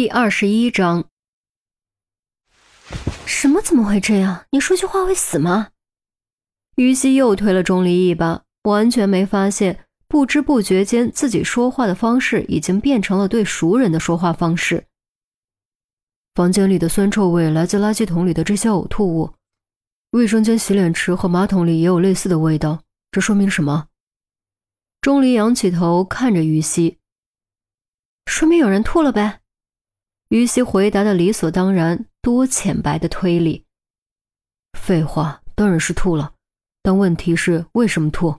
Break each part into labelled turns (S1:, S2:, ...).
S1: 第二十一章，什么怎么会这样？你说句话会死吗？于西又推了钟离一把，完全没发现，不知不觉间自己说话的方式已经变成了对熟人的说话方式。房间里的酸臭味来自垃圾桶里的这些呕吐物，卫生间洗脸池和马桶里也有类似的味道，这说明什么？钟离仰起头看着于西，说明有人吐了呗。于西回答的理所当然，多浅白的推理。废话，当然是吐了，但问题是为什么吐？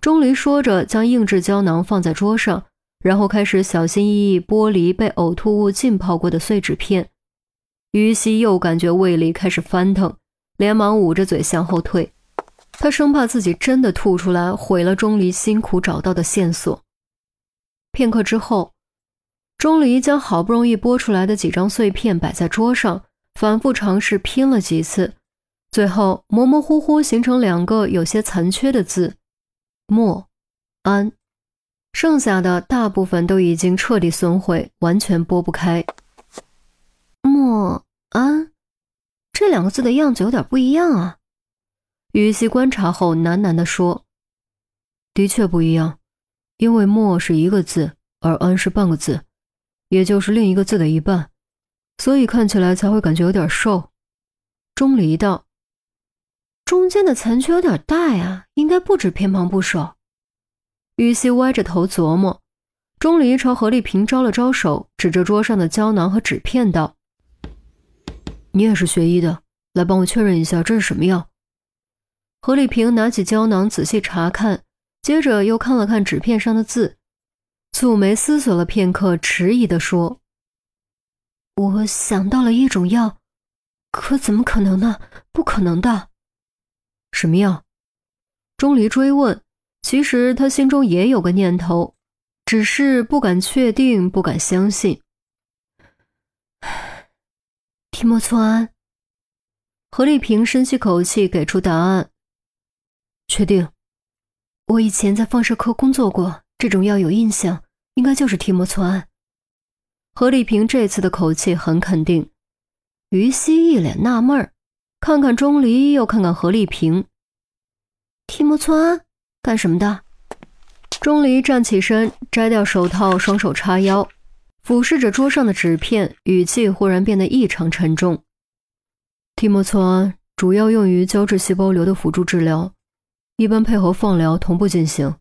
S1: 钟离说着，将硬质胶囊放在桌上，然后开始小心翼翼剥离被呕吐物浸泡过的碎纸片。于西又感觉胃里开始翻腾，连忙捂着嘴向后退，他生怕自己真的吐出来，毁了钟离辛苦找到的线索。片刻之后。钟离将好不容易剥出来的几张碎片摆在桌上，反复尝试拼了几次，最后模模糊糊形成两个有些残缺的字“莫安”，剩下的大部分都已经彻底损毁，完全剥不开。莫安这两个字的样子有点不一样啊。于西观察后喃喃地说：“的确不一样，因为‘莫’是一个字，而‘安’是半个字。”也就是另一个字的一半，所以看起来才会感觉有点瘦。钟离道：“中间的残缺有点大呀，应该不止偏旁部首。”雨熙歪着头琢磨。钟离朝何丽萍招了招手，指着桌上的胶囊和纸片道：“你也是学医的，来帮我确认一下这是什么药。”何丽萍拿起胶囊仔细查看，接着又看了看纸片上的字。蹙眉思索了片刻，迟疑地说：“我想到了一种药，可怎么可能呢？不可能的。什么药？”钟离追问。其实他心中也有个念头，只是不敢确定，不敢相信。提莫唑胺。何丽萍深吸口气，给出答案：“确定。我以前在放射科工作过。”这种药有印象，应该就是提莫唑胺。何丽萍这次的口气很肯定。于西一脸纳闷儿，看看钟离，又看看何丽萍。提莫唑胺干什么的？钟离站起身，摘掉手套，双手叉腰，俯视着桌上的纸片，语气忽然变得异常沉重。提莫唑胺主要用于胶质细胞瘤的辅助治疗，一般配合放疗同步进行。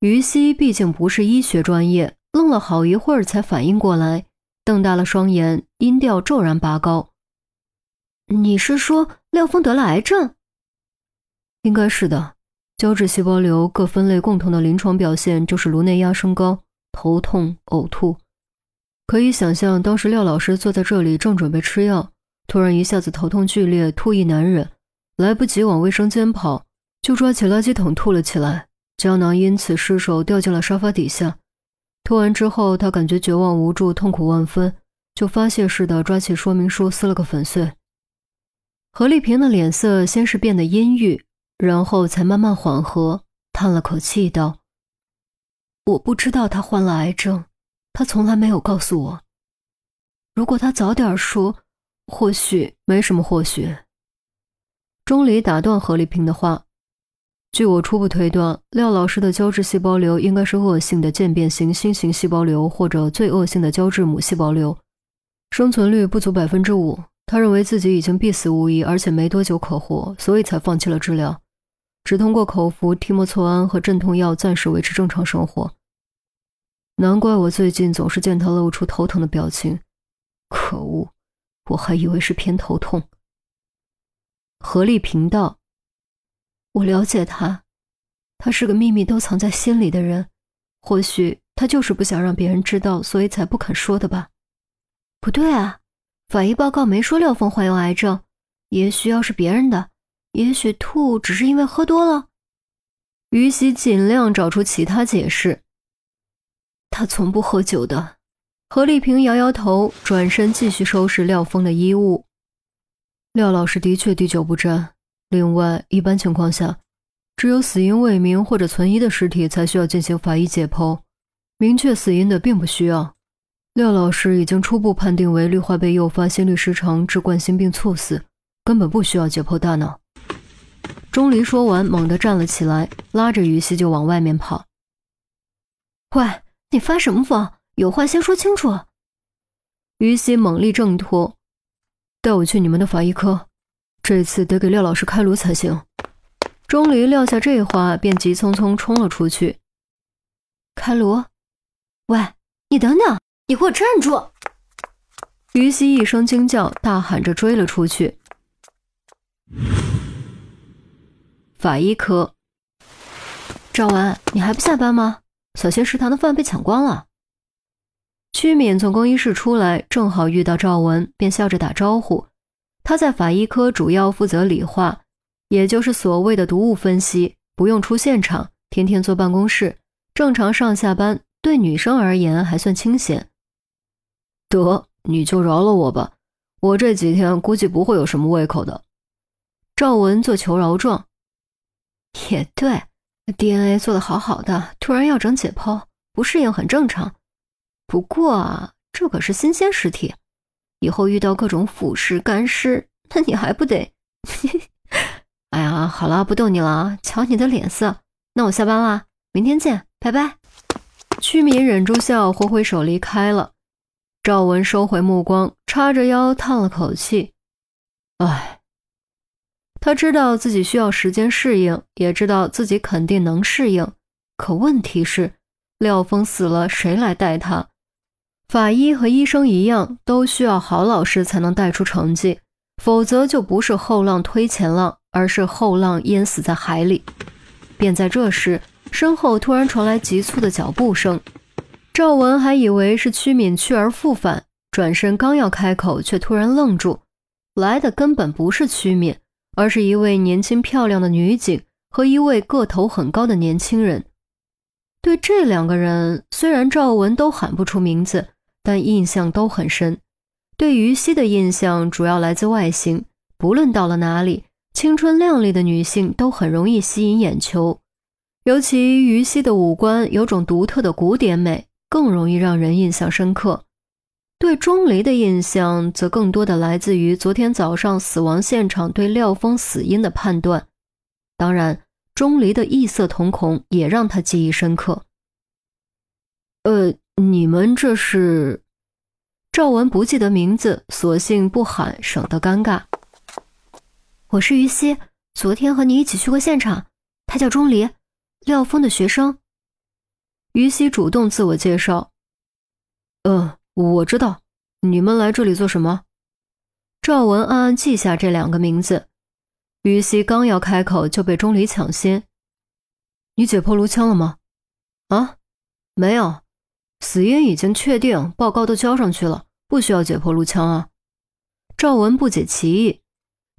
S1: 于西毕竟不是医学专业，愣了好一会儿才反应过来，瞪大了双眼，音调骤然拔高：“你是说廖峰得了癌症？应该是的。胶质细胞瘤各分类共同的临床表现就是颅内压升高、头痛、呕吐。可以想象，当时廖老师坐在这里正准备吃药，突然一下子头痛剧烈，吐意难忍，来不及往卫生间跑，就抓起垃圾桶吐了起来。”胶囊因此失手掉进了沙发底下。吐完之后，他感觉绝望无助，痛苦万分，就发泄似的抓起说明书撕了个粉碎。何丽萍的脸色先是变得阴郁，然后才慢慢缓和，叹了口气道：“我不知道他患了癌症，他从来没有告诉我。如果他早点说，或许没什么。或许。”钟离打断何丽萍的话。据我初步推断，廖老师的胶质细胞瘤应该是恶性的渐变型新型细胞瘤，或者最恶性的胶质母细胞瘤，生存率不足百分之五。他认为自己已经必死无疑，而且没多久可活，所以才放弃了治疗，只通过口服替莫唑胺和镇痛药暂时维持正常生活。难怪我最近总是见他露出头疼的表情，可恶，我还以为是偏头痛。何丽萍道。我了解他，他是个秘密都藏在心里的人，或许他就是不想让别人知道，所以才不肯说的吧。不对啊，法医报告没说廖峰患有癌症，也许要是别人的，也许吐只是因为喝多了。于西尽量找出其他解释。他从不喝酒的。何丽萍摇摇头，转身继续收拾廖峰的衣物。廖老师的确滴酒不沾。另外，一般情况下，只有死因未明或者存疑的尸体才需要进行法医解剖，明确死因的并不需要。廖老师已经初步判定为氯化钡诱发心律失常致冠心病猝死，根本不需要解剖大脑。钟离说完，猛地站了起来，拉着于西就往外面跑。
S2: 喂，你发什么疯？有话先说清楚。
S1: 于西猛力挣脱，带我去你们的法医科，这次得给廖老师开颅才行。钟离撂下这话，便急匆匆冲了出去。
S2: 开颅？喂，你等等，你给我站住！
S1: 于西一声惊叫，大喊着追了出去。法医科，
S2: 赵文，你还不下班吗？小学食堂的饭被抢光了。
S1: 屈敏从更衣室出来，正好遇到赵文，便笑着打招呼。他在法医科主要负责理化，也就是所谓的毒物分析，不用出现场，天天坐办公室，正常上下班，对女生而言还算清闲。得，你就饶了我吧，我这几天估计不会有什么胃口的。赵文做求饶状。
S2: 也对，DNA 做的好好的，突然要整解剖，不适应很正常。不过啊，这可是新鲜尸体，以后遇到各种腐尸、干尸，那你还不得？哎呀，好了，不逗你了，瞧你的脸色，那我下班啦，明天见，拜拜。
S1: 屈敏忍住笑，挥挥手离开了。赵文收回目光，叉着腰叹了口气，唉。他知道自己需要时间适应，也知道自己肯定能适应。可问题是，廖峰死了，谁来带他？法医和医生一样，都需要好老师才能带出成绩，否则就不是后浪推前浪，而是后浪淹死在海里。便在这时，身后突然传来急促的脚步声。赵文还以为是屈敏去而复返，转身刚要开口，却突然愣住，来的根本不是屈敏。而是一位年轻漂亮的女警和一位个头很高的年轻人。对这两个人，虽然赵文都喊不出名字，但印象都很深。对于西的印象主要来自外形，不论到了哪里，青春靓丽的女性都很容易吸引眼球。尤其于西的五官有种独特的古典美，更容易让人印象深刻。对钟离的印象，则更多的来自于昨天早上死亡现场对廖峰死因的判断。当然，钟离的异色瞳孔也让他记忆深刻。呃，你们这是？赵文不记得名字，索性不喊，省得尴尬。
S2: 我是于西，昨天和你一起去过现场。他叫钟离，廖峰的学生。
S1: 于西主动自我介绍。嗯。我知道，你们来这里做什么？赵文暗暗记下这两个名字。于西刚要开口，就被钟离抢先：“你解剖颅腔了吗？”“啊，没有，死因已经确定，报告都交上去了，不需要解剖颅腔啊。”赵文不解其意。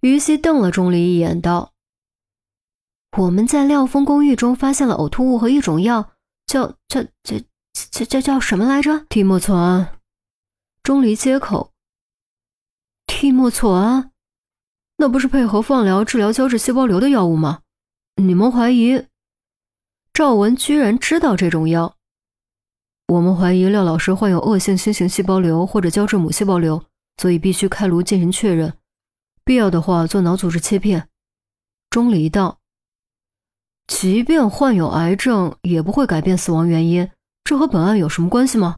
S1: 于西瞪了钟离一眼，道：“
S2: 我们在廖峰公寓中发现了呕吐物和一种药，叫叫叫叫叫叫什么来着？
S1: 替莫唑胺。”钟离接口：“替莫唑胺，那不是配合放疗治疗胶质细胞瘤的药物吗？你们怀疑？”赵文居然知道这种药。我们怀疑廖老师患有恶性新型细胞瘤或者胶质母细胞瘤，所以必须开颅进行确认，必要的话做脑组织切片。钟离道：“即便患有癌症，也不会改变死亡原因，这和本案有什么关系吗？”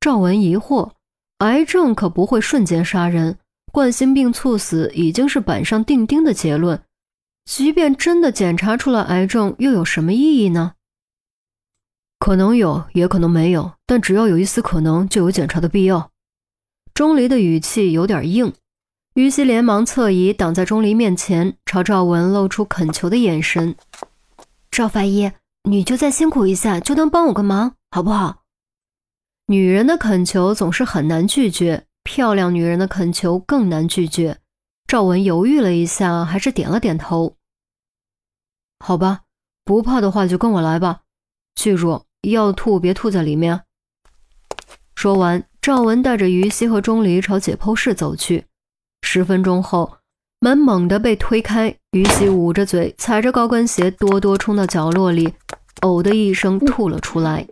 S1: 赵文疑惑：“癌症可不会瞬间杀人，冠心病猝死已经是板上钉钉的结论。即便真的检查出了癌症，又有什么意义呢？可能有，也可能没有，但只要有一丝可能，就有检查的必要。”钟离的语气有点硬。于西连忙侧移，挡在钟离面前，朝赵文露出恳求的眼神：“
S2: 赵法医，你就再辛苦一下，就当帮我个忙，好不好？”
S1: 女人的恳求总是很难拒绝，漂亮女人的恳求更难拒绝。赵文犹豫了一下，还是点了点头。好吧，不怕的话就跟我来吧。记住，要吐别吐在里面。说完，赵文带着于西和钟离朝解剖室走去。十分钟后，门猛地被推开，于西捂着嘴，踩着高跟鞋，哆哆冲到角落里，呕的一声吐了出来。